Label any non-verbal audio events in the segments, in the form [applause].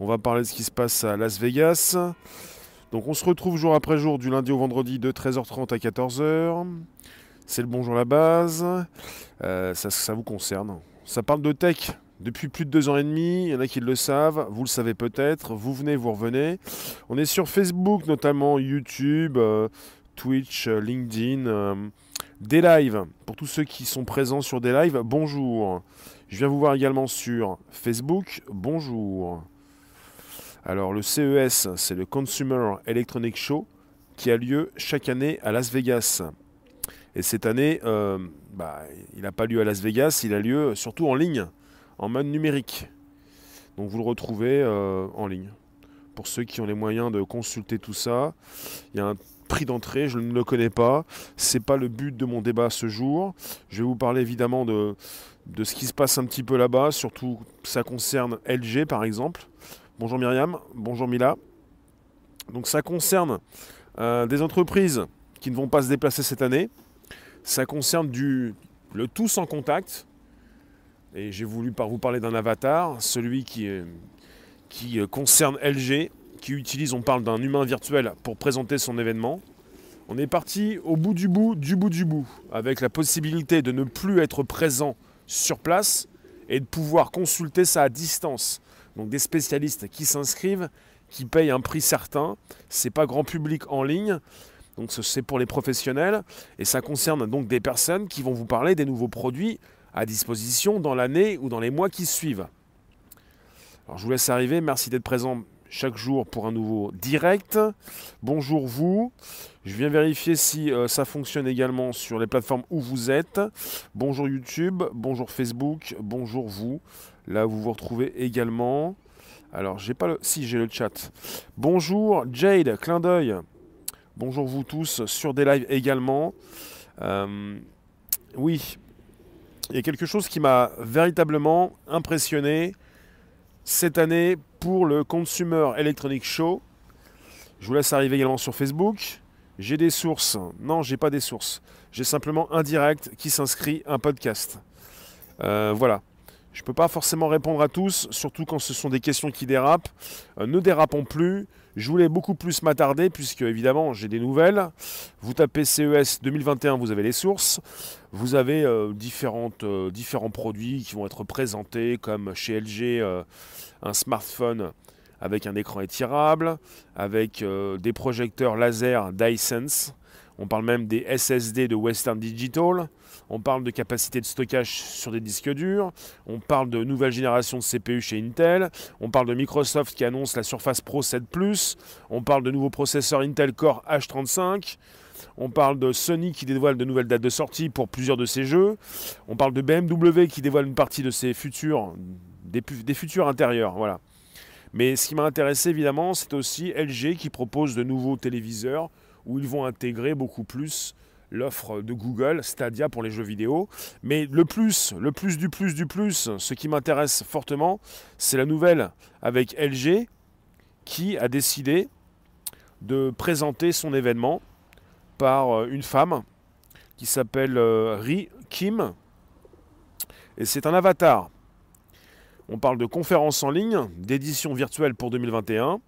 On va parler de ce qui se passe à Las Vegas. Donc on se retrouve jour après jour du lundi au vendredi de 13h30 à 14h. C'est le bonjour à la base. Euh, ça, ça vous concerne. Ça parle de tech depuis plus de deux ans et demi. Il y en a qui le savent, vous le savez peut-être. Vous venez, vous revenez. On est sur Facebook, notamment YouTube, euh, Twitch, euh, LinkedIn, des lives. Pour tous ceux qui sont présents sur des lives, bonjour. Je viens vous voir également sur Facebook, bonjour. Alors le CES, c'est le Consumer Electronic Show qui a lieu chaque année à Las Vegas. Et cette année, euh, bah, il n'a pas lieu à Las Vegas, il a lieu surtout en ligne, en mode numérique. Donc vous le retrouvez euh, en ligne. Pour ceux qui ont les moyens de consulter tout ça, il y a un prix d'entrée, je ne le connais pas. C'est pas le but de mon débat ce jour. Je vais vous parler évidemment de, de ce qui se passe un petit peu là-bas, surtout ça concerne LG par exemple. Bonjour Myriam, bonjour Mila. Donc ça concerne euh, des entreprises qui ne vont pas se déplacer cette année. Ça concerne du, le tout sans contact. Et j'ai voulu par vous parler d'un avatar, celui qui, qui euh, concerne LG, qui utilise, on parle d'un humain virtuel pour présenter son événement. On est parti au bout du bout, du bout du bout, avec la possibilité de ne plus être présent sur place et de pouvoir consulter ça à distance. Donc des spécialistes qui s'inscrivent, qui payent un prix certain. C'est pas grand public en ligne. Donc c'est pour les professionnels et ça concerne donc des personnes qui vont vous parler des nouveaux produits à disposition dans l'année ou dans les mois qui suivent. Alors je vous laisse arriver, merci d'être présent chaque jour pour un nouveau direct. Bonjour vous. Je viens vérifier si euh, ça fonctionne également sur les plateformes où vous êtes. Bonjour YouTube, bonjour Facebook, bonjour vous. Là vous vous retrouvez également. Alors j'ai pas le. Si j'ai le chat. Bonjour Jade, clin d'œil. Bonjour vous tous sur des lives également. Euh, oui, il y a quelque chose qui m'a véritablement impressionné cette année pour le Consumer Electronic Show. Je vous laisse arriver également sur Facebook. J'ai des sources. Non, j'ai pas des sources. J'ai simplement un direct qui s'inscrit un podcast. Euh, voilà. Je ne peux pas forcément répondre à tous, surtout quand ce sont des questions qui dérapent. Euh, ne dérapons plus. Je voulais beaucoup plus m'attarder, puisque évidemment j'ai des nouvelles. Vous tapez CES 2021, vous avez les sources. Vous avez euh, différentes, différents produits qui vont être présentés, comme chez LG un smartphone avec un écran étirable, avec euh, des projecteurs laser Dysense. On parle même des SSD de Western Digital. On parle de capacité de stockage sur des disques durs. On parle de nouvelle génération de CPU chez Intel. On parle de Microsoft qui annonce la Surface Pro 7 Plus. On parle de nouveaux processeurs Intel Core H35. On parle de Sony qui dévoile de nouvelles dates de sortie pour plusieurs de ses jeux. On parle de BMW qui dévoile une partie de ses futurs des, futurs intérieurs. Voilà. Mais ce qui m'a intéressé évidemment, c'est aussi LG qui propose de nouveaux téléviseurs où ils vont intégrer beaucoup plus l'offre de Google, Stadia pour les jeux vidéo. Mais le plus, le plus du plus du plus, ce qui m'intéresse fortement, c'est la nouvelle avec LG qui a décidé de présenter son événement par euh, une femme qui s'appelle euh, Ri Kim. Et c'est un avatar. On parle de conférences en ligne, d'édition virtuelle pour 2021.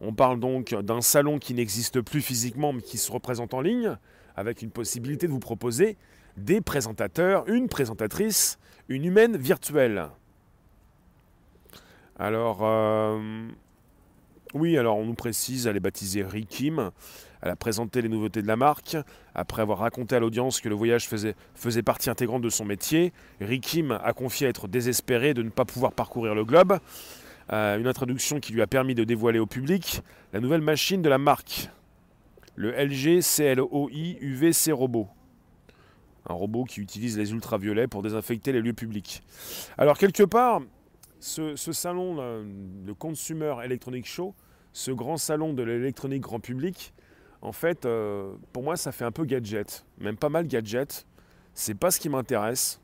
On parle donc d'un salon qui n'existe plus physiquement mais qui se représente en ligne, avec une possibilité de vous proposer des présentateurs, une présentatrice, une humaine virtuelle. Alors, euh, oui, alors on nous précise, elle est baptisée Rikim. Elle a présenté les nouveautés de la marque. Après avoir raconté à l'audience que le voyage faisait, partie intégrante de son métier, Rikim a confié être désespéré de ne pas pouvoir parcourir le globe. Euh, une introduction qui lui a permis de dévoiler au public la nouvelle machine de la marque, le LG CLOI UVC Robot. Un robot qui utilise les ultraviolets pour désinfecter les lieux publics. Alors quelque part, ce, salon, le Consumer Electronic Show, ce grand salon de l'électronique grand public, en fait, euh, pour moi, ça fait un peu gadget, même pas mal gadget. C'est pas ce qui m'intéresse.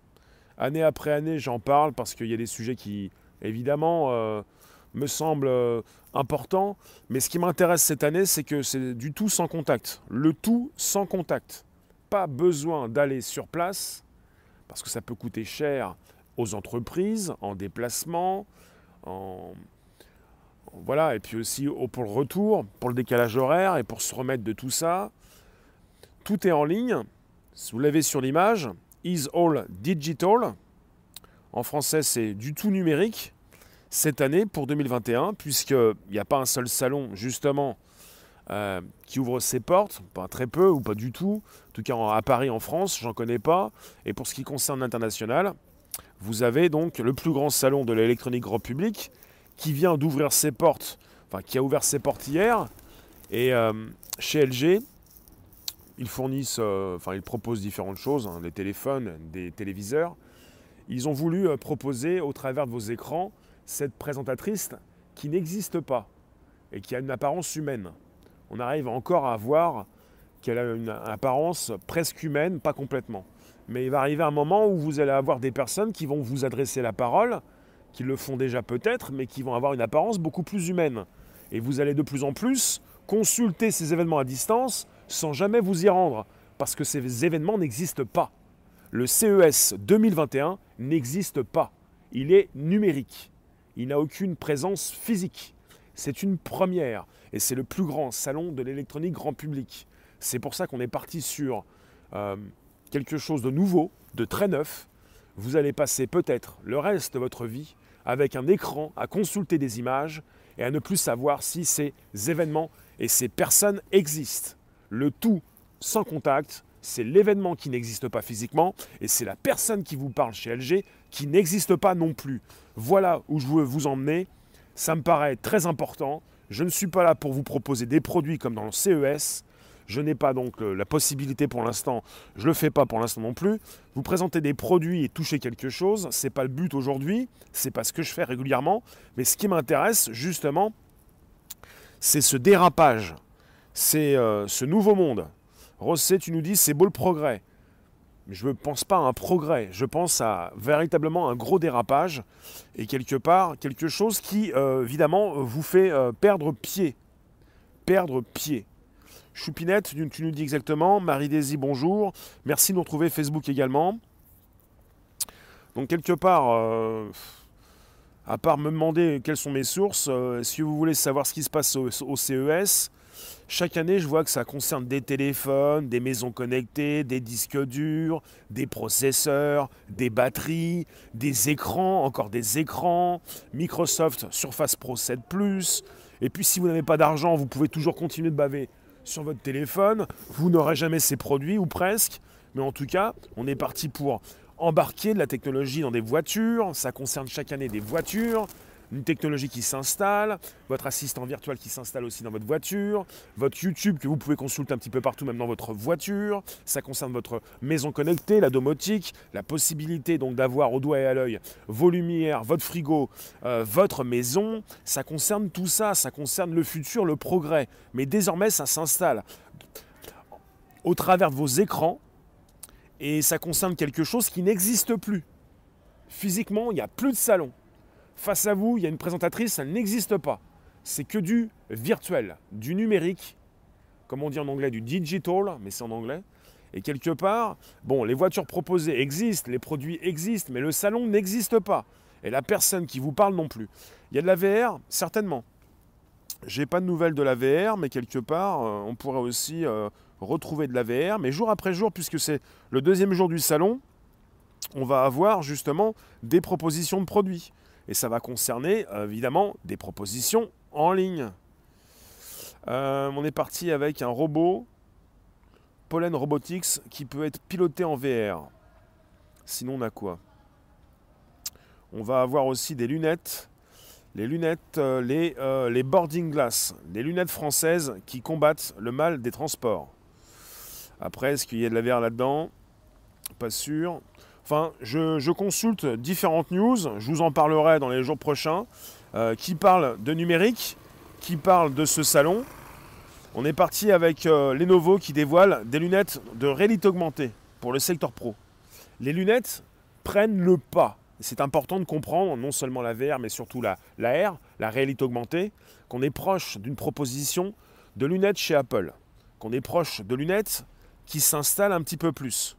Année après année, j'en parle parce qu'il y a des sujets qui, évidemment, euh, me semblent euh, importants. Mais ce qui m'intéresse cette année, c'est que c'est du tout sans contact. Le tout sans contact. Pas besoin d'aller sur place parce que ça peut coûter cher aux entreprises en déplacement, en Voilà, et puis aussi pour le retour, pour le décalage horaire et pour se remettre de tout ça. Tout est en ligne. Vous l'avez sur l'image, is all digital. En français, c'est du tout numérique cette année pour 2021, puisqu'il n'y a pas un seul salon, justement, euh, qui ouvre ses portes, pas très peu ou pas du tout. En tout cas, à Paris, en France, j'en connais pas. Et pour ce qui concerne l'international, vous avez donc le plus grand salon de l'électronique grand public qui vient d'ouvrir ses portes, enfin qui a ouvert ses portes hier. Et euh, chez LG, ils fournissent, euh, enfin ils proposent différentes choses, hein, des téléphones, des téléviseurs. Ils ont voulu proposer au travers de vos écrans cette présentatrice qui n'existe pas et qui a une apparence humaine. On arrive encore à voir qu'elle a une apparence presque humaine, pas complètement. Mais il va arriver un moment où vous allez avoir des personnes qui vont vous adresser la parole, qui le font déjà peut-être, mais qui vont avoir une apparence beaucoup plus humaine. Et vous allez de plus en plus consulter ces événements à distance sans jamais vous y rendre, parce que ces événements n'existent pas. Le CES 2021 n'existe pas. Il est numérique il n'a aucune présence physique. C'est une première et c'est le plus grand salon de l'électronique grand public. C'est pour ça qu'on est parti sur euh, quelque chose de nouveau, de très neuf. Vous allez passer peut-être le reste de votre vie avec un écran à consulter des images et à ne plus savoir si ces événements et ces personnes existent. Le tout sans contact, c'est l'événement qui n'existe pas physiquement et c'est la personne qui vous parle chez LG qui n'existe pas non plus. Voilà où je veux vous emmener. Ça me paraît très important. Je ne suis pas là pour vous proposer des produits comme dans le CES. Je n'ai pas donc la possibilité pour l'instant, je ne le fais pas pour l'instant non plus. Vous présenter des produits et toucher quelque chose, ce n'est pas le but aujourd'hui, c'est pas ce que je fais régulièrement. Mais ce qui m'intéresse justement, c'est ce dérapage, c'est euh, ce nouveau monde. Rosset, tu nous dis, c'est beau le progrès je ne pense pas à un progrès, je pense à véritablement un gros dérapage et quelque part quelque chose qui euh, évidemment vous fait euh, perdre pied. Perdre pied. Choupinette, tu, nous dis exactement. Marie-Daisy, bonjour. Merci de nous retrouver Facebook également. Donc quelque part, euh, à part me demander quelles sont mes sources, si vous voulez savoir ce qui se passe au CES, chaque année, je vois que ça concerne des téléphones, des maisons connectées, des disques durs, des processeurs, des batteries, des écrans, encore des écrans, Microsoft Surface Pro 7 Plus. Et puis si vous n'avez pas d'argent, vous pouvez toujours continuer de baver sur votre téléphone. Vous n'aurez jamais ces produits, ou presque. Mais en tout cas, on est parti pour embarquer de la technologie dans des voitures. Ça concerne chaque année des voitures une technologie qui s'installe, votre assistant virtuel qui s'installe aussi dans votre voiture, votre YouTube que vous pouvez consulter un petit peu partout même dans votre voiture, ça concerne votre maison connectée, la domotique, la possibilité donc d'avoir au doigt et à l'œil vos lumières, votre frigo, euh, votre maison, ça concerne tout ça, ça concerne le futur, le progrès, mais désormais ça s'installe au travers de vos écrans et ça concerne quelque chose qui n'existe plus. Physiquement, il n'y a plus de salon. Face à vous, il y a une présentatrice, ça n'existe pas. C'est que du virtuel, du numérique, comme on dit en anglais, du digital, mais c'est en anglais. Et quelque part, bon, les voitures proposées existent, les produits existent, mais le salon n'existe pas. Et la personne qui vous parle non plus. Il y a de la VR, certainement. J'ai pas de nouvelles de la VR, mais quelque part, euh, on pourrait aussi euh, retrouver de la VR. Mais jour après jour, puisque c'est le deuxième jour du salon, on va avoir justement des propositions de produits. Et ça va concerner euh, évidemment des propositions en ligne. Euh, on est parti avec un robot, Pollen Robotics, qui peut être piloté en VR. Sinon, on a quoi? On va avoir aussi des lunettes. Les lunettes, euh, les, les boarding glass, les lunettes françaises qui combattent le mal des transports. Après, est-ce qu'il y a de la VR là-dedans? Pas sûr. Enfin, je, consulte différentes news, je vous en parlerai dans les jours prochains, euh, qui parlent de numérique, qui parlent de ce salon. On est parti avec euh, Lenovo qui dévoile des lunettes de réalité augmentée pour le secteur pro. Les lunettes prennent le pas. C'est important de comprendre, non seulement la VR, mais surtout la, la R, la réalité augmentée, qu'on est proche d'une proposition de lunettes chez Apple, qu'on est proche de lunettes qui s'installent un petit peu plus.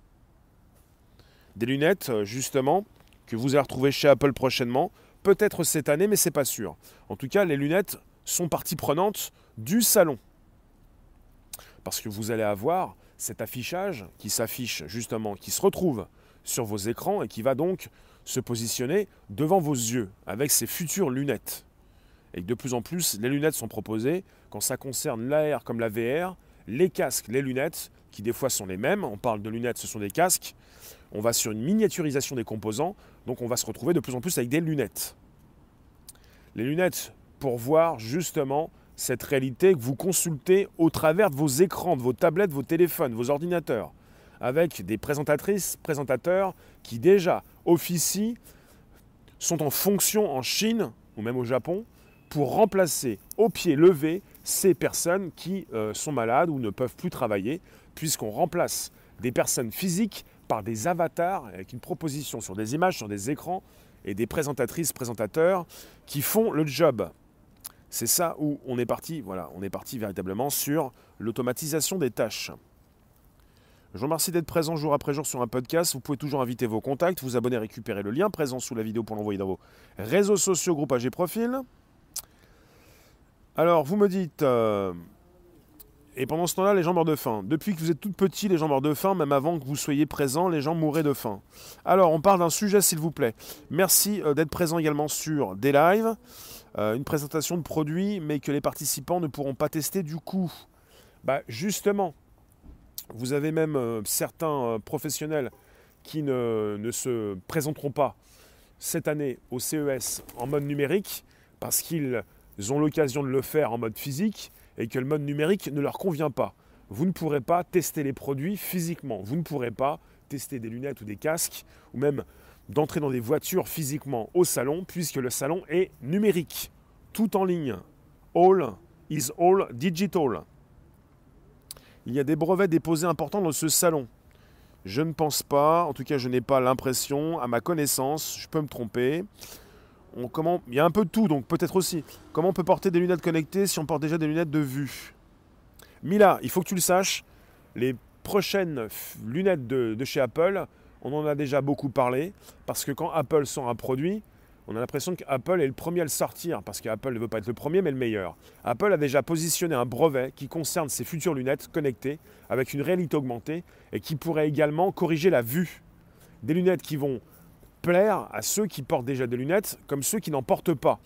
Des lunettes, euh, justement, que vous allez retrouver chez Apple prochainement. Peut-être cette année, mais c'est pas sûr. En tout cas, les lunettes sont partie prenante du salon. Parce que vous allez avoir cet affichage qui s'affiche justement, qui se retrouve sur vos écrans et qui va donc se positionner devant vos yeux avec ces futures lunettes. Et de plus en plus, les lunettes sont proposées quand ça concerne l'AR comme la VR, les casques, les lunettes, qui des fois sont les mêmes. On parle de lunettes, ce sont des casques. On va sur une miniaturisation des composants, donc on va se retrouver de plus en plus avec des lunettes. Les lunettes pour voir justement cette réalité que vous consultez au travers de vos écrans, de vos tablettes, vos téléphones, vos ordinateurs, avec des présentatrices, présentateurs qui déjà officient, sont en fonction en Chine ou même au Japon pour remplacer au pied levé ces personnes qui euh, sont malades ou ne peuvent plus travailler, puisqu'on remplace des personnes physiques par des avatars avec une proposition sur des images, sur des écrans et des présentatrices, présentateurs qui font le job. C'est ça où on est parti, voilà, on est parti véritablement sur l'automatisation des tâches. Je vous remercie d'être présent jour après jour sur un podcast. Vous pouvez toujours inviter vos contacts, vous abonner, récupérer le lien présent sous la vidéo pour l'envoyer dans vos réseaux sociaux, groupages et profils. Alors, vous me dites, euh, et pendant ce temps-là, les gens meurent de faim. Depuis que vous êtes tout petit, les gens meurent de faim, même avant que vous soyez présent, les gens mouraient de faim. Alors, on parle d'un sujet, s'il vous plaît. Merci euh, d'être présent également sur des lives, euh, une présentation de produits, mais que les participants ne pourront pas tester du coup. Bah, justement, vous avez même certains professionnels qui ne, se présenteront pas cette année au CES en mode numérique parce qu'ils ils ont l'occasion de le faire en mode physique et que le mode numérique ne leur convient pas. Vous ne pourrez pas tester les produits physiquement. Vous ne pourrez pas tester des lunettes ou des casques ou même d'entrer dans des voitures physiquement au salon puisque le salon est numérique, tout en ligne. All is all digital. Il y a des brevets déposés importants dans ce salon. Je ne pense pas, en tout cas je n'ai pas l'impression, à ma connaissance, je peux me tromper, il y a un peu de tout, donc peut-être aussi. Comment on peut porter des lunettes connectées si on porte déjà des lunettes de vue? Mila, il faut que tu le saches, les prochaines lunettes de, chez Apple, on en a déjà beaucoup parlé, parce que quand Apple sort un produit, on a l'impression qu'Apple est le premier à le sortir, parce qu'Apple ne veut pas être le premier, mais le meilleur. Apple a déjà positionné un brevet qui concerne ses futures lunettes connectées avec une réalité augmentée et qui pourrait également corriger la vue. Des lunettes qui vont à ceux qui portent déjà des lunettes comme ceux qui n'en portent pas,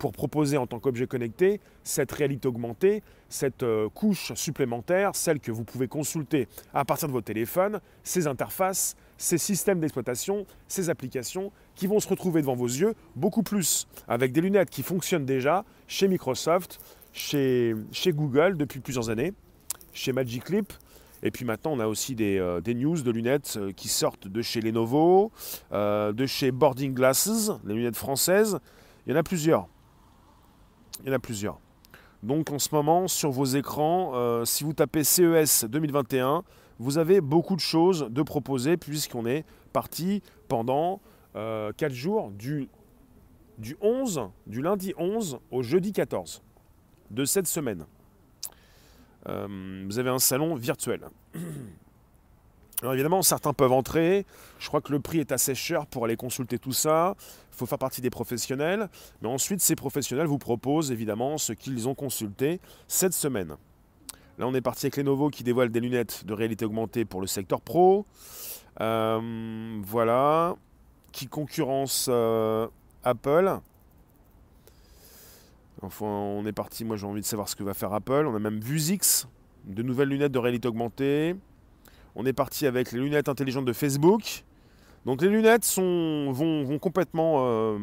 pour proposer en tant qu'objet connecté cette réalité augmentée, cette euh, couche supplémentaire, celle que vous pouvez consulter à partir de vos téléphones, ces interfaces, ces systèmes d'exploitation, ces applications qui vont se retrouver devant vos yeux beaucoup plus. Avec des lunettes qui fonctionnent déjà chez Microsoft, chez, chez Google depuis plusieurs années, chez Magic Leap, et puis maintenant, on a aussi des, euh, news de lunettes euh, qui sortent de chez Lenovo, euh, de chez Boarding Glasses, les lunettes françaises. Il y en a plusieurs. Il y en a plusieurs. Donc en ce moment, sur vos écrans, si vous tapez CES 2021, vous avez beaucoup de choses de proposer puisqu'on est parti pendant 4 jours du, du 11, du lundi 11 au jeudi 14 de cette semaine. Euh, vous avez un salon virtuel. [clears throat] Alors évidemment, certains peuvent entrer. Je crois que le prix est assez cher pour aller consulter tout ça. Il faut faire partie des professionnels. Mais ensuite, ces professionnels vous proposent évidemment ce qu'ils ont consulté cette semaine. Là, on est parti avec Lenovo qui dévoile des lunettes de réalité augmentée pour le secteur pro. Euh, voilà. Qui concurrence euh, Apple. Enfin, on est parti, moi j'ai envie de savoir ce que va faire Apple. On a même Vuzix, de nouvelles lunettes de réalité augmentée. On est parti avec les lunettes intelligentes de Facebook. Donc les lunettes vont, complètement euh,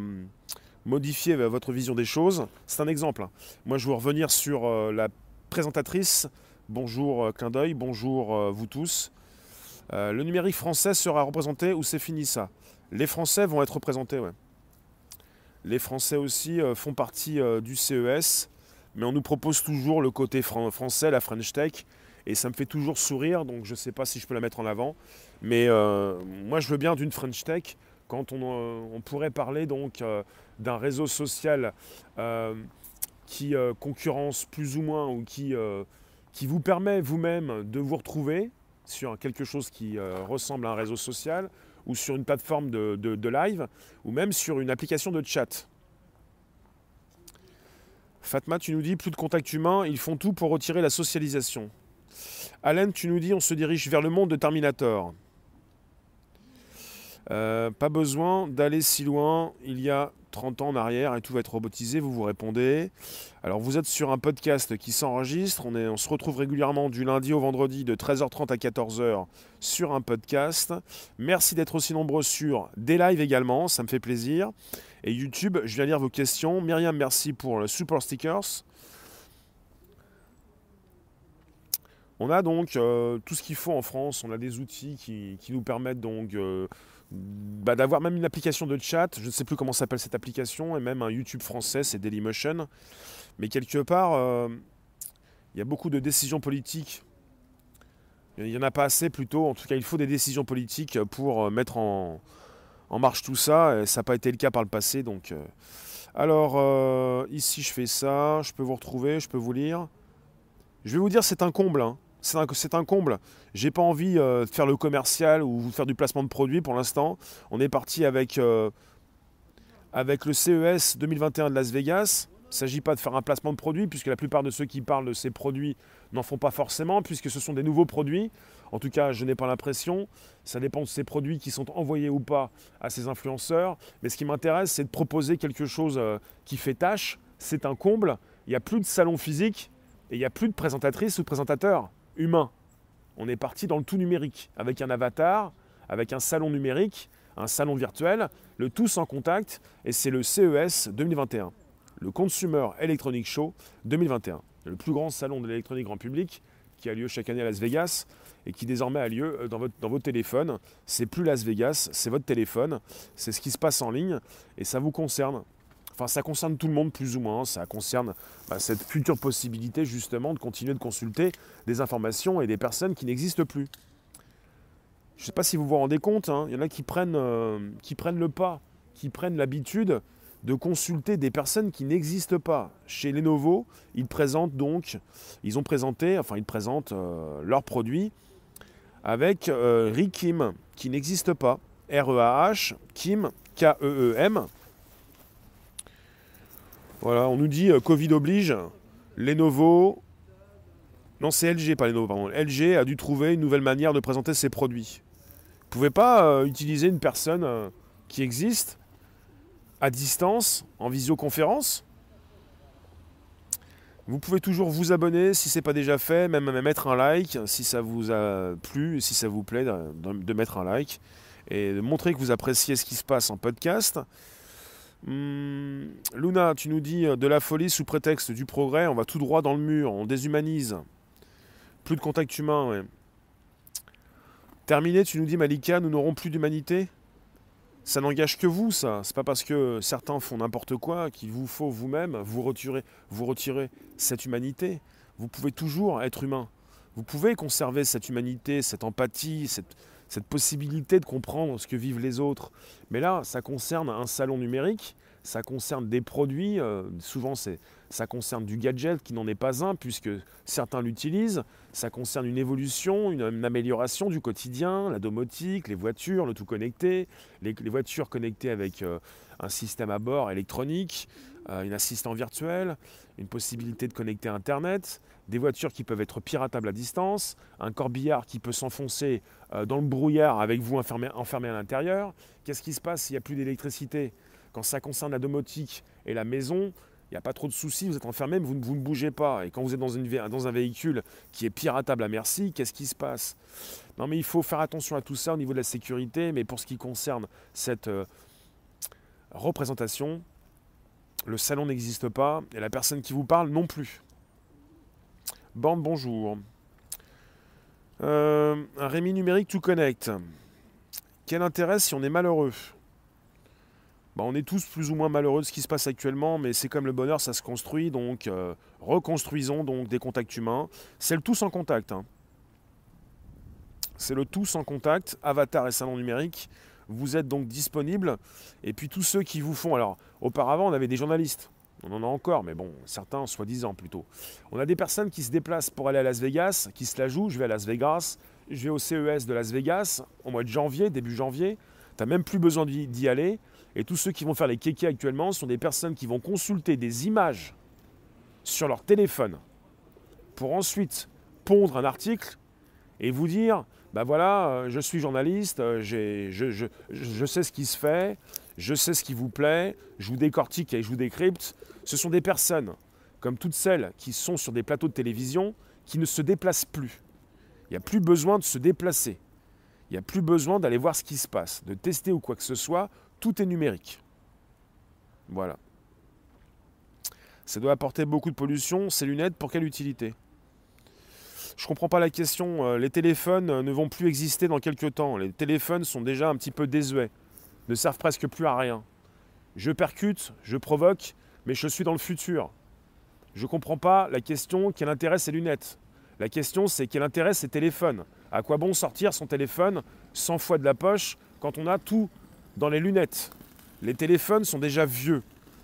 modifier votre vision des choses. C'est un exemple. Hein. Moi je veux revenir sur euh, la présentatrice. Bonjour euh, clin d'œil, bonjour vous tous. le numérique français sera représenté ou c'est fini ça? Les Français vont être représentés, ouais. Les Français aussi euh, font partie euh, du CES, mais on nous propose toujours le côté français, la French Tech, et ça me fait toujours sourire, donc je ne sais pas si je peux la mettre en avant. Mais euh, moi, je veux bien d'une French Tech quand on, pourrait parler donc d'un réseau social qui concurrence plus ou moins ou qui, qui vous permet vous-même de vous retrouver sur quelque chose qui ressemble à un réseau social ou sur une plateforme de, live, ou même sur une application de chat. Fatma, tu nous dis plus de contact humain, ils font tout pour retirer la socialisation. Alain, tu nous dis on se dirige vers le monde de Terminator. Euh, pas besoin d'aller si loin, il y a 30 ans en arrière et tout va être robotisé, vous vous répondez. Alors vous êtes sur un podcast qui s'enregistre, on, se retrouve régulièrement du lundi au vendredi de 13h30 à 14h sur un podcast. Merci d'être aussi nombreux sur des lives également, ça me fait plaisir. Et YouTube, je viens lire vos questions. Myriam, merci pour le super stickers. On a donc euh, tout ce qu'il faut en France, on a des outils qui, nous permettent donc euh, bah, d'avoir même une application de chat, je ne sais plus comment s'appelle cette application, et même un YouTube français, c'est Dailymotion. Mais quelque part, euh, il y a beaucoup de décisions politiques. Il n'y en a pas assez plutôt, en tout cas il faut des décisions politiques pour mettre en, marche tout ça, et ça n'a pas été le cas par le passé. Donc, alors ici je fais ça, je peux vous retrouver, je peux vous lire. Je vais vous dire c'est un comble. Hein c'est un, comble. J'ai pas envie euh, de faire le commercial ou de faire du placement de produits pour l'instant. On est parti avec, euh, avec le CES 2021 de Las Vegas. Il ne s'agit pas de faire un placement de produits, puisque la plupart de ceux qui parlent de ces produits n'en font pas forcément, puisque ce sont des nouveaux produits. En tout cas, je n'ai pas l'impression. Ça dépend de ces produits qui sont envoyés ou pas à ces influenceurs. Mais ce qui m'intéresse, c'est de proposer quelque chose euh, qui fait tâche. C'est un comble. Il n'y a plus de salon physique et il n'y a plus de présentatrices ou de présentateurs humain. On est parti dans le tout numérique, avec un avatar, avec un salon numérique, un salon virtuel, le tout sans contact, et c'est le CES 2021, le Consumer Electronic Show 2021, le plus grand salon de l'électronique grand public qui a lieu chaque année à Las Vegas et qui désormais a lieu euh, dans dans votre téléphone. C'est plus Las Vegas, c'est votre téléphone, c'est ce qui se passe en ligne et ça vous concerne. Enfin, ça concerne tout le monde plus ou moins. Ça concerne bah, cette future possibilité justement de continuer de consulter des informations et des personnes qui n'existent plus. Je ne sais pas si vous vous rendez compte, hein, il y en a qui prennent, euh, qui prennent le pas, qui prennent l'habitude de consulter des personnes qui n'existent pas. Chez Lenovo, ils présentent donc, ils ont présenté, enfin ils présentent euh, leurs produits avec euh, Rikim, qui n'existe pas. R-E-A-H, Kim, K-E-E-M, voilà, on nous dit euh, Covid oblige, Lenovo. Non, c'est LG, pas Lenovo, pardon. LG a dû trouver une nouvelle manière de présenter ses produits. Vous pouvez pas euh, utiliser une personne euh, qui existe à distance, en visioconférence? Vous pouvez toujours vous abonner si ce n'est pas déjà fait, même mettre un like si ça vous a plu, si ça vous plaît de mettre un like et de montrer que vous appréciez ce qui se passe en podcast. Hmm, Luna, tu nous dis euh, de la folie sous prétexte du progrès, on va tout droit dans le mur, on déshumanise. Plus de contact humain, Terminé, tu nous dis Malika, nous n'aurons plus d'humanité Ça n'engage que vous, ça. C'est pas parce que certains font n'importe quoi qu'il vous faut vous-même vous retirer, vous retirer cette humanité. Vous pouvez toujours être humain. Vous pouvez conserver cette humanité, cette empathie, cette, cette possibilité de comprendre ce que vivent les autres. Mais là, ça concerne un salon numérique, ça concerne des produits, euh, souvent ça concerne du gadget qui n'en est pas un, puisque certains l'utilisent, ça concerne une évolution, une, amélioration du quotidien, la domotique, les voitures, le tout connecté, les, voitures connectées avec euh, un système à bord électronique, euh, un assistant virtuel, une possibilité de connecter Internet, des voitures qui peuvent être piratables à distance, un corbillard qui peut s'enfoncer euh, dans le brouillard avec vous enfermé, à l'intérieur. Qu'est-ce qui se passe s'il n'y a plus d'électricité? Quand ça concerne la domotique et la maison, il n'y a pas trop de soucis, vous êtes enfermé, mais vous, ne bougez pas. Et quand vous êtes dans, une, dans un véhicule qui est piratable à merci, qu'est-ce qui se passe? Non mais il faut faire attention à tout ça au niveau de la sécurité, mais pour ce qui concerne cette euh, représentation, le salon n'existe pas et la personne qui vous parle non plus. Bande bonjour. Euh, Rémi numérique tout connect. Quel intérêt si on est malheureux? Bah, On est tous plus ou moins malheureux de ce qui se passe actuellement, mais c'est comme le bonheur, ça se construit, donc euh, reconstruisons donc des contacts humains. C'est le tout sans contact. Hein. C'est le tout sans contact, avatar et salon numérique. Vous êtes donc disponible. Et puis tous ceux qui vous font. Alors, auparavant, on avait des journalistes. On en a encore, mais bon, certains soi-disant plutôt. On a des personnes qui se déplacent pour aller à Las Vegas, qui se la jouent. Je vais à Las Vegas, je vais au CES de Las Vegas au mois de janvier, début janvier. Tu n'as même plus besoin d'y aller. Et tous ceux qui vont faire les kékés actuellement sont des personnes qui vont consulter des images sur leur téléphone pour ensuite pondre un article et vous dire ben voilà, euh, je suis journaliste, euh, je, je, sais ce qui se fait, je sais ce qui vous plaît, je vous décortique et je vous décrypte. Ce sont des personnes, comme toutes celles qui sont sur des plateaux de télévision, qui ne se déplacent plus. Il n'y a plus besoin de se déplacer. Il n'y a plus besoin d'aller voir ce qui se passe, de tester ou quoi que ce soit. Tout est numérique. Voilà. Ça doit apporter beaucoup de pollution. Ces lunettes, pour quelle utilité? Je ne comprends pas la question. Euh, les téléphones euh, ne vont plus exister dans quelques temps. Les téléphones sont déjà un petit peu désuets, ne servent presque plus à rien. Je percute, je provoque, mais je suis dans le futur. Je ne comprends pas la question quel intérêt ces lunettes? La question c'est quel intérêt ces téléphones? À quoi bon sortir son téléphone 100 fois de la poche quand on a tout dans les lunettes? Les téléphones sont déjà vieux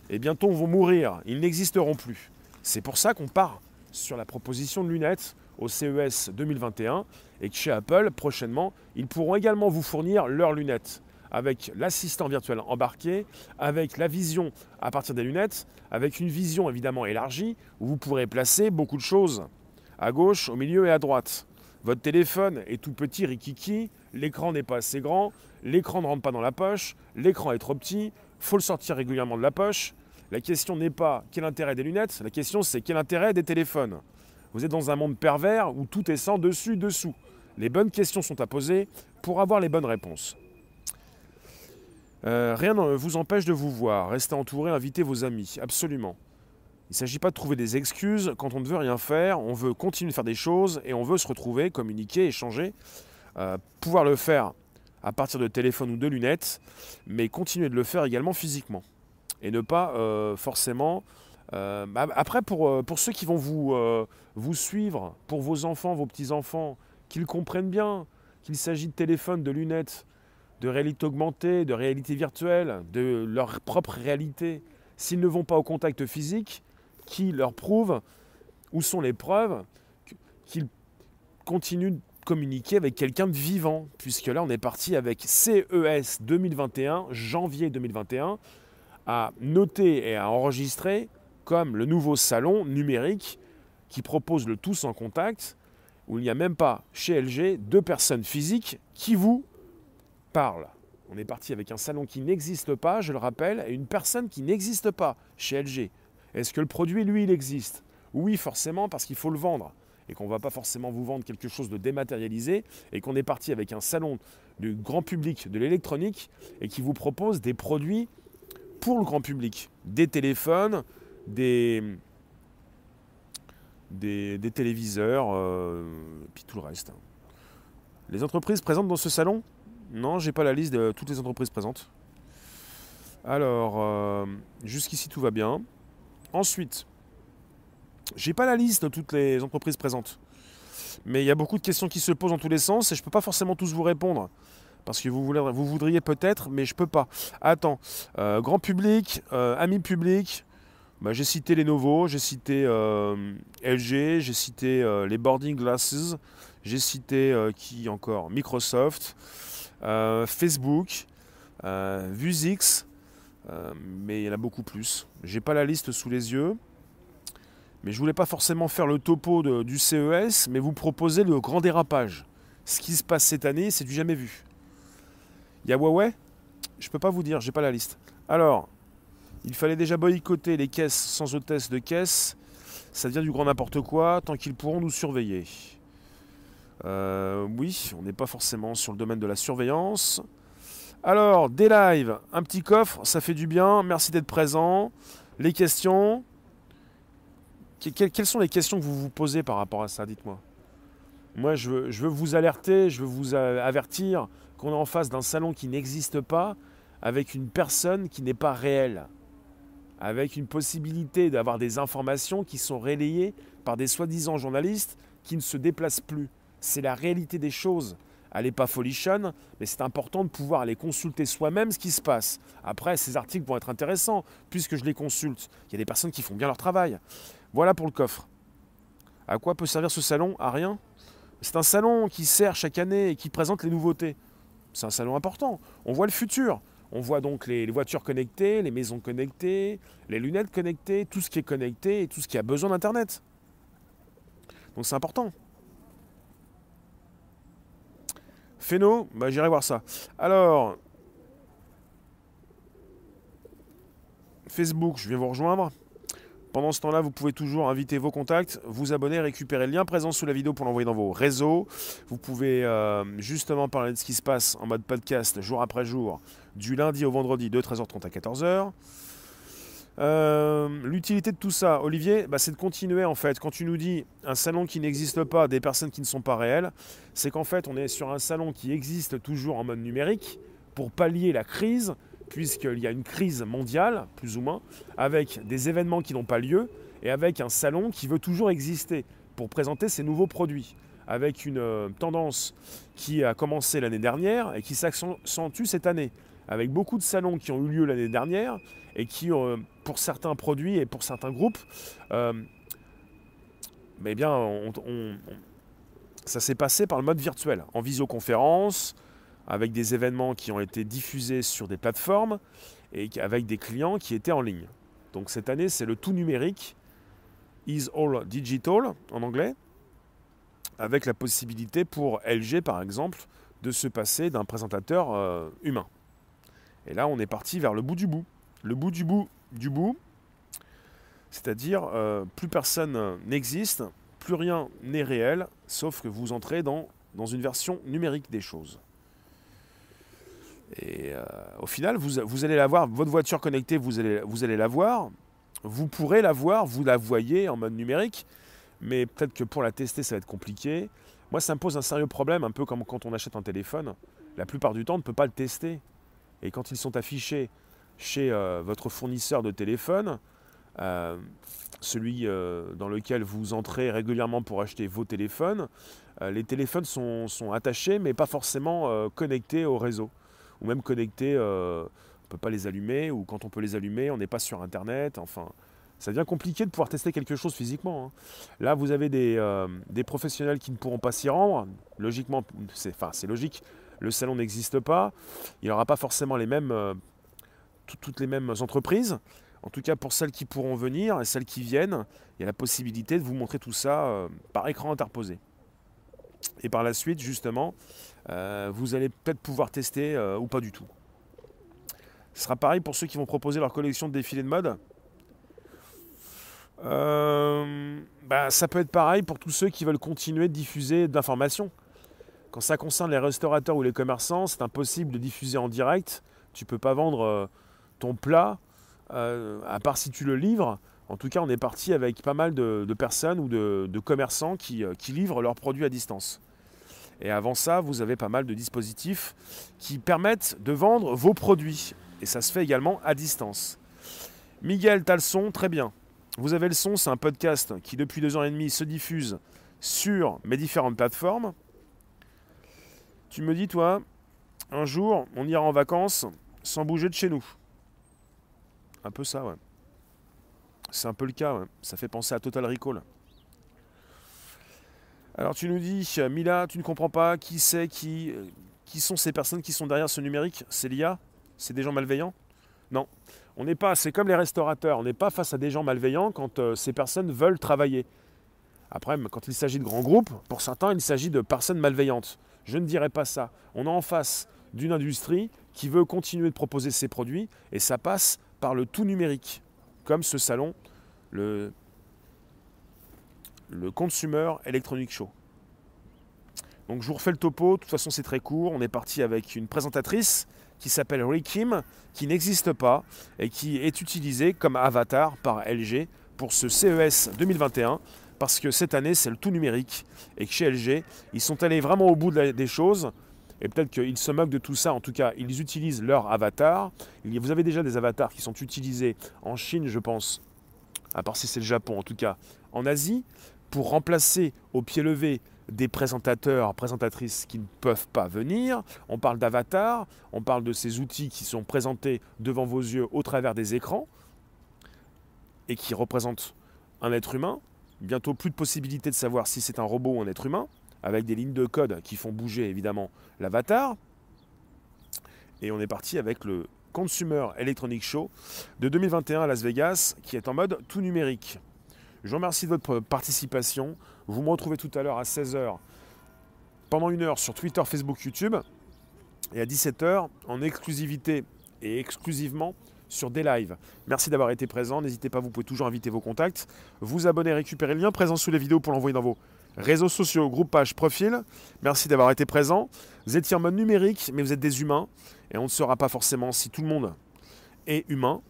et bientôt vont mourir, ils n'existeront plus. C'est pour ça qu'on part sur la proposition de lunettes au CES 2021 et que chez Apple, prochainement, ils pourront également vous fournir leurs lunettes avec l'assistant virtuel embarqué, avec la vision à partir des lunettes, avec une vision évidemment élargie où vous pourrez placer beaucoup de choses à gauche, au milieu et à droite. Votre téléphone est tout petit, rikiki, l'écran n'est pas assez grand, l'écran ne rentre pas dans la poche, l'écran est trop petit, faut le sortir régulièrement de la poche. La question n'est pas quel intérêt des lunettes, la question c'est quel intérêt des téléphones. Vous êtes dans un monde pervers où tout est sans dessus, dessous. Les bonnes questions sont à poser pour avoir les bonnes réponses. Euh, rien ne vous empêche de vous voir. Restez entouré, invitez vos amis, absolument. Il ne s'agit pas de trouver des excuses quand on ne veut rien faire, on veut continuer de faire des choses et on veut se retrouver, communiquer, échanger, euh, pouvoir le faire à partir de téléphone ou de lunettes, mais continuer de le faire également physiquement. Et ne pas euh, forcément... Euh, bah, après, pour, pour, ceux qui vont vous, vous suivre, pour vos enfants, vos petits-enfants, qu'ils comprennent bien qu'il s'agit de téléphone, de lunettes, de réalité augmentée, de réalité virtuelle, de leur propre réalité, s'ils ne vont pas au contact physique, qui leur prouve où sont les preuves qu'ils continuent de communiquer avec quelqu'un de vivant, puisque là on est parti avec CES 2021, janvier 2021, à noter et à enregistrer comme le nouveau salon numérique qui propose le tout sans contact, où il n'y a même pas chez LG deux personnes physiques qui vous parlent. On est parti avec un salon qui n'existe pas, je le rappelle, et une personne qui n'existe pas chez LG. Est-ce que le produit, lui, il existe? Oui, forcément, parce qu'il faut le vendre. Et qu'on ne va pas forcément vous vendre quelque chose de dématérialisé. Et qu'on est parti avec un salon du grand public de l'électronique et qui vous propose des produits pour le grand public. Des téléphones, des, des, téléviseurs, euh, et puis tout le reste. Les entreprises présentes dans ce salon? Non, j'ai pas la liste de toutes les entreprises présentes. Alors, euh, jusqu'ici tout va bien. Ensuite, j'ai pas la liste de toutes les entreprises présentes. Mais il y a beaucoup de questions qui se posent dans tous les sens et je ne peux pas forcément tous vous répondre. Parce que vous, voudriez peut-être, mais je peux pas. Attends, euh, grand public, amis public, bah, j'ai cité Lenovo, j'ai cité euh, LG, j'ai cité les boarding glasses, j'ai cité qui encore? Microsoft, Facebook, Vuzix, euh, mais il y en a beaucoup plus. J'ai pas la liste sous les yeux. Mais je voulais pas forcément faire le topo du CES, mais vous proposer le grand dérapage. Ce qui se passe cette année, c'est du jamais vu. Il y a Huawei? Je peux pas vous dire, j'ai pas la liste. Alors, il fallait déjà boycotter les caisses sans hôtesse de caisse. Ça devient du grand n'importe quoi tant qu'ils pourront nous surveiller. Euh, oui, on n'est pas forcément sur le domaine de la surveillance. Alors, des lives, un petit coffre, ça fait du bien. Merci d'être présent. Les questions. quelles sont les questions que vous vous posez par rapport à ça Dites-moi. Moi, je veux, je veux, vous alerter, je veux vous avertir qu'on est en face d'un salon qui n'existe pas, avec une personne qui n'est pas réelle, avec une possibilité d'avoir des informations qui sont relayées par des soi-disant journalistes qui ne se déplacent plus. C'est la réalité des choses elle n'est pas folichonne, mais c'est important de pouvoir aller consulter soi-même ce qui se passe. Après, ces articles vont être intéressants, puisque je les consulte. Il y a des personnes qui font bien leur travail. Voilà pour le coffre. À quoi peut servir ce salon? À rien. C'est un salon qui sert chaque année et qui présente les nouveautés. C'est un salon important. On voit le futur. On voit donc les, voitures connectées, les maisons connectées, les lunettes connectées, tout ce qui est connecté et tout ce qui a besoin d'Internet. Donc c'est important. Féno, bah, j'irai voir ça. Alors, Facebook, je viens vous rejoindre. Pendant ce temps-là, vous pouvez toujours inviter vos contacts, vous abonner, récupérer le lien présent sous la vidéo pour l'envoyer dans vos réseaux. Vous pouvez euh, justement parler de ce qui se passe en mode podcast jour après jour, du lundi au vendredi de 13h30 à 14h. Euh, l'utilité de tout ça, Olivier, bah, c'est de continuer en fait. Quand tu nous dis un salon qui n'existe pas, des personnes qui ne sont pas réelles, c'est qu'en fait on est sur un salon qui existe toujours en mode numérique pour pallier la crise puisqu'il y a une crise mondiale, plus ou moins, avec des événements qui n'ont pas lieu, et avec un salon qui veut toujours exister pour présenter ses nouveaux produits, avec une euh, tendance qui a commencé l'année dernière et qui s'accentue cette année, avec beaucoup de salons qui ont eu lieu l'année dernière et qui, euh, pour certains produits et pour certains groupes, euh, mais bien, ça s'est passé par le mode virtuel, en visioconférence, avec des événements qui ont été diffusés sur des plateformes et avec des clients qui étaient en ligne. Donc cette année, c'est le tout numérique, is all digital en anglais, avec la possibilité pour LG par exemple de se passer d'un présentateur euh, humain. Et là, on est parti vers le bout du bout. Le bout du bout du bout, c'est-à-dire euh, plus personne n'existe, plus rien n'est réel, sauf que vous entrez dans, dans une version numérique des choses. Et euh, au final, vous, allez la voir, votre voiture connectée, vous allez, vous allez la voir. Vous pourrez la voir, vous la voyez en mode numérique, mais peut-être que pour la tester, ça va être compliqué. Moi, ça me pose un sérieux problème, un peu comme quand on achète un téléphone. La plupart du temps, on ne peut pas le tester. Et quand ils sont affichés chez euh, votre fournisseur de téléphone, euh, celui dans lequel vous entrez régulièrement pour acheter vos téléphones, les téléphones sont, sont, attachés mais pas forcément connectés au réseau ou même connectés, euh, on ne peut pas les allumer, ou quand on peut les allumer, on n'est pas sur Internet, enfin... Ça devient compliqué de pouvoir tester quelque chose physiquement. Hein. Là, vous avez euh, des, professionnels qui ne pourront pas s'y rendre. Logiquement, c'est logique, le salon n'existe pas. Il n'y aura pas forcément les mêmes, euh, toutes les mêmes entreprises. En tout cas, pour celles qui pourront venir et celles qui viennent, il y a la possibilité de vous montrer tout ça par écran interposé. Et par la suite, justement, euh, vous allez peut-être pouvoir tester euh, ou pas du tout. Ce sera pareil pour ceux qui vont proposer leur collection de défilés de mode. Euh, bah, ça peut être pareil pour tous ceux qui veulent continuer de diffuser de l'information. Quand ça concerne les restaurateurs ou les commerçants, c'est impossible de diffuser en direct. Tu ne peux pas vendre ton plat, à part si tu le livres. En tout cas, on est parti avec pas mal de, personnes ou de, commerçants qui, livrent leurs produits à distance. Et avant ça, vous avez pas mal de dispositifs qui permettent de vendre vos produits. Et ça se fait également à distance. Miguel, t'as le son, très bien. Vous avez le son, c'est un podcast qui depuis deux ans et demi se diffuse sur mes différentes plateformes. Tu me dis, toi, un jour, on ira en vacances sans bouger de chez nous. Un peu ça, ouais. C'est un peu le cas, ça fait penser à Total Recall. Alors tu nous dis, Mila, tu ne comprends pas qui c'est, qui, euh, qui sont ces personnes qui sont derrière ce numérique? C'est l'IA C'est des gens malveillants? Non. On n'est pas, c'est comme les restaurateurs, on n'est pas face à des gens malveillants quand euh, ces personnes veulent travailler. Après, quand il s'agit de grands groupes, pour certains, il s'agit de personnes malveillantes. Je ne dirais pas ça. On est en face d'une industrie qui veut continuer de proposer ses produits et ça passe par le tout numérique, comme ce salon, le le Consumer Electronic Show. Donc je vous refais le topo, de toute façon c'est très court, on est parti avec une présentatrice qui s'appelle Rikim, qui n'existe pas et qui est utilisée comme avatar par LG pour ce CES 2021 parce que cette année c'est le tout numérique et que chez LG ils sont allés vraiment au bout des choses et peut-être qu'ils se moquent de tout ça, en tout cas ils utilisent leur avatar. Vous avez déjà des avatars qui sont utilisés en Chine je pense, à part si c'est le Japon en tout cas, en Asie, pour remplacer au pied levé des présentateurs, présentatrices qui ne peuvent pas venir. On parle d'avatar, on parle de ces outils qui sont présentés devant vos yeux au travers des écrans et qui représentent un être humain. Bientôt plus de possibilité de savoir si c'est un robot ou un être humain, avec des lignes de code qui font bouger évidemment l'avatar. Et on est parti avec le Consumer Electronic Show de 2021 à Las Vegas, qui est en mode tout numérique. Je vous remercie de votre participation. Vous me retrouvez tout à l'heure à 16h pendant une heure sur Twitter, Facebook, YouTube et à 17h en exclusivité et exclusivement sur des lives. Merci d'avoir été présent. N'hésitez pas, vous pouvez toujours inviter vos contacts. Vous abonner, récupérer le lien présent sous les vidéos pour l'envoyer dans vos réseaux sociaux, groupe, page, profil. Merci d'avoir été présent. Vous étiez en mode numérique, mais vous êtes des humains. Et on ne saura pas forcément si tout le monde est humain.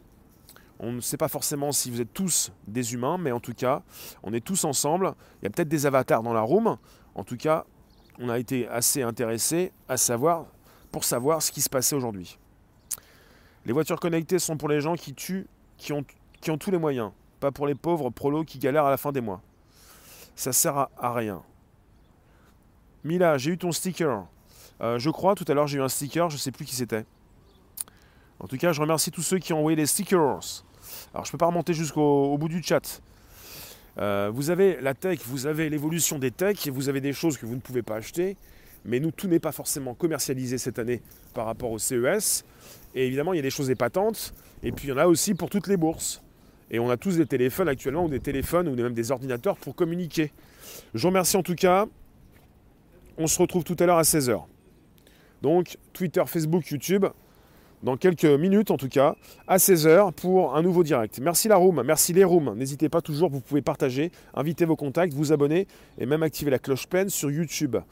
On ne sait pas forcément si vous êtes tous des humains, mais en tout cas, on est tous ensemble. Il y a peut-être des avatars dans la room. En tout cas, on a été assez intéressés à savoir, pour savoir ce qui se passait aujourd'hui. Les voitures connectées sont pour les gens qui tuent, qui ont, qui ont tous les moyens, pas pour les pauvres prolos qui galèrent à la fin des mois. Ça sert à, rien. Mila, j'ai eu ton sticker. Euh, je crois, tout à l'heure j'ai eu un sticker, je ne sais plus qui c'était. En tout cas, je remercie tous ceux qui ont envoyé les stickers. Alors, je ne peux pas remonter jusqu'au bout du chat. Euh, vous avez la tech, vous avez l'évolution des techs, vous avez des choses que vous ne pouvez pas acheter. Mais nous, tout n'est pas forcément commercialisé cette année par rapport au CES. Et évidemment, il y a des choses épatantes. Et puis, il y en a aussi pour toutes les bourses. Et on a tous des téléphones actuellement, ou des téléphones, ou même des ordinateurs pour communiquer. Je vous remercie en tout cas. On se retrouve tout à l'heure à 16h. Donc, Twitter, Facebook, YouTube, dans quelques minutes en tout cas, à 16h pour un nouveau direct. Merci la room, merci les rooms. N'hésitez pas toujours, vous pouvez partager, inviter vos contacts, vous abonner et même activer la cloche pleine sur YouTube.